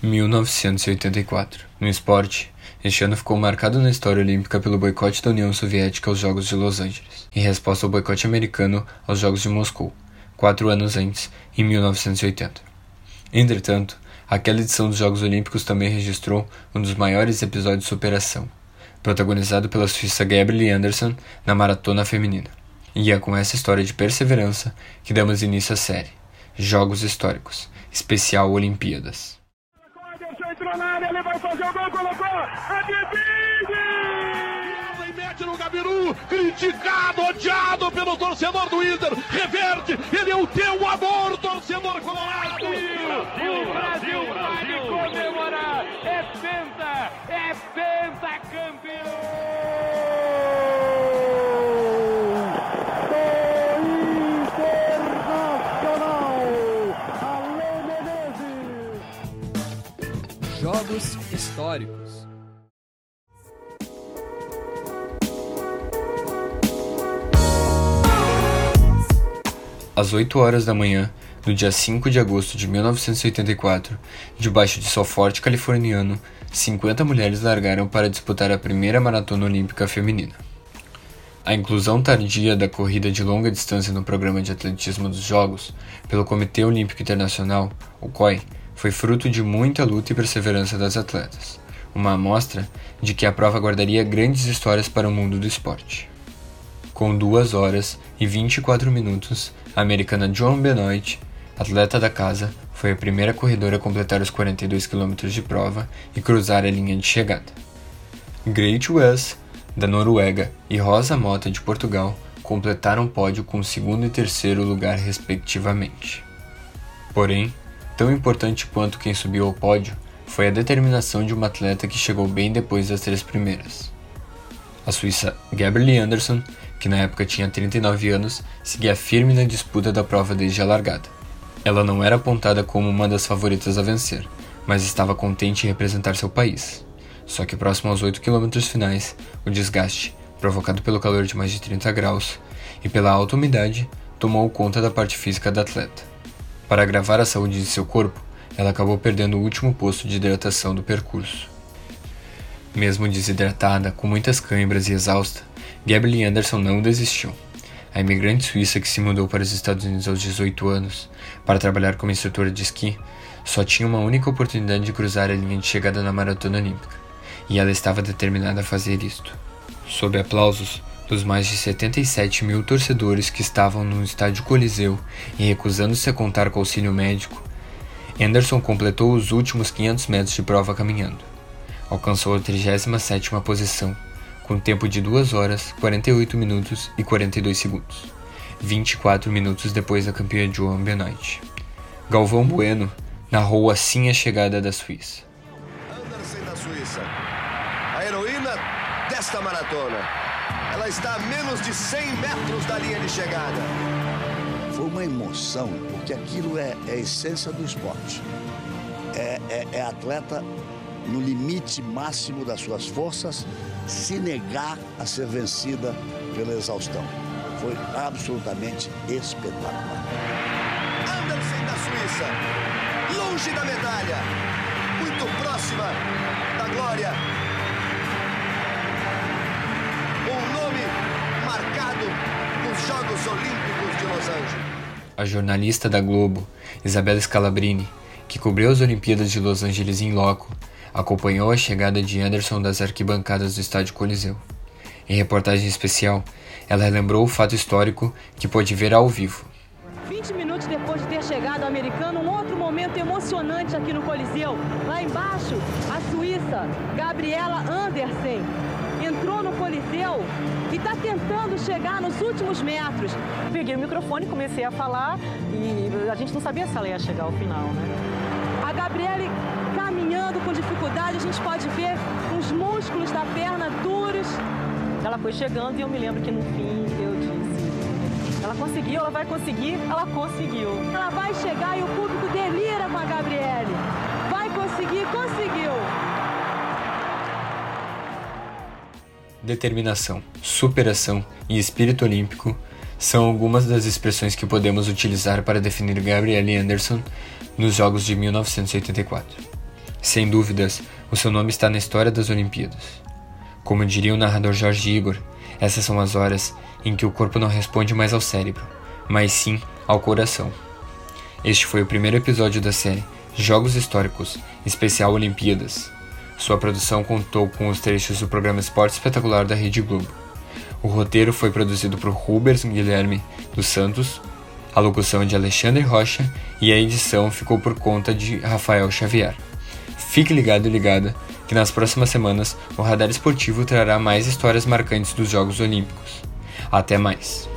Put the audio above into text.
1984. No esporte, este ano ficou marcado na história olímpica pelo boicote da União Soviética aos Jogos de Los Angeles, em resposta ao boicote americano aos Jogos de Moscou, quatro anos antes, em 1980. Entretanto, aquela edição dos Jogos Olímpicos também registrou um dos maiores episódios de superação, protagonizado pela suíça Gabrielle Anderson na maratona feminina. E é com essa história de perseverança que damos início à série Jogos Históricos, especial Olimpíadas colocou, a E mete no Gabiru, criticado, odiado pelo torcedor do Inter, reverte, ele é o teu amor, torcedor colorado. Jogos históricos. Às 8 horas da manhã, no dia 5 de agosto de 1984, debaixo de sol forte californiano, 50 mulheres largaram para disputar a primeira maratona olímpica feminina. A inclusão tardia da corrida de longa distância no programa de atletismo dos Jogos pelo Comitê Olímpico Internacional, o COI, foi fruto de muita luta e perseverança das atletas, uma amostra de que a prova guardaria grandes histórias para o mundo do esporte. Com 2 horas e 24 minutos, a americana Joan Benoit, atleta da casa, foi a primeira corredora a completar os 42 km de prova e cruzar a linha de chegada. Great West, da Noruega, e Rosa Mota, de Portugal, completaram o pódio com segundo e terceiro lugar, respectivamente. Porém, Tão importante quanto quem subiu ao pódio foi a determinação de uma atleta que chegou bem depois das três primeiras. A suíça Gabrielle Anderson, que na época tinha 39 anos, seguia firme na disputa da prova desde a largada. Ela não era apontada como uma das favoritas a vencer, mas estava contente em representar seu país. Só que próximo aos 8 km finais, o desgaste, provocado pelo calor de mais de 30 graus e pela alta umidade, tomou conta da parte física da atleta. Para agravar a saúde de seu corpo, ela acabou perdendo o último posto de hidratação do percurso. Mesmo desidratada, com muitas câimbras e exausta, Gabrielle Anderson não desistiu. A imigrante suíça que se mudou para os Estados Unidos aos 18 anos para trabalhar como instrutora de esqui só tinha uma única oportunidade de cruzar a linha de chegada na maratona olímpica, e ela estava determinada a fazer isto. Sob aplausos, dos mais de 77 mil torcedores que estavam no estádio Coliseu e recusando-se a contar com auxílio médico, Anderson completou os últimos 500 metros de prova caminhando. Alcançou a 37ª posição, com tempo de 2 horas, 48 minutos e 42 segundos, 24 minutos depois da campeã Joan Benoit. Galvão Bueno narrou assim a chegada da Suíça. Anderson da Suíça, a heroína desta maratona. Ela está a menos de 100 metros da linha de chegada. Foi uma emoção, porque aquilo é, é a essência do esporte. É, é, é atleta no limite máximo das suas forças, se negar a ser vencida pela exaustão. Foi absolutamente espetacular. Anderson da Suíça, longe da medalha, muito próxima da glória A jornalista da Globo, Isabela Scalabrini, que cobriu as Olimpíadas de Los Angeles em loco, acompanhou a chegada de Anderson das arquibancadas do estádio Coliseu. Em reportagem especial, ela relembrou o fato histórico que pôde ver ao vivo. 20 minutos depois de ter chegado o americano, um outro momento emocionante aqui no Coliseu. Lá embaixo, a suíça Gabriela Andersen entrou no Coliseu e está tentando chegar nos últimos metros. Peguei o microfone, comecei a falar e a gente não sabia se ela ia chegar ao final, né? A Gabriele caminhando com dificuldade, a gente pode ver os músculos da perna duros. Ela foi chegando e eu me lembro que no fim eu disse: ela conseguiu, ela vai conseguir, ela conseguiu. Ela vai chegar e o público determinação, superação e espírito olímpico são algumas das expressões que podemos utilizar para definir Gabrielle Anderson nos Jogos de 1984. Sem dúvidas, o seu nome está na história das Olimpíadas. Como diria o narrador Jorge Igor, essas são as horas em que o corpo não responde mais ao cérebro, mas sim ao coração. Este foi o primeiro episódio da série Jogos Históricos, especial Olimpíadas. Sua produção contou com os trechos do programa Esporte Espetacular da Rede Globo. O roteiro foi produzido por Rubens Guilherme dos Santos, a locução de Alexandre Rocha e a edição ficou por conta de Rafael Xavier. Fique ligado e ligada que nas próximas semanas o Radar Esportivo trará mais histórias marcantes dos Jogos Olímpicos. Até mais!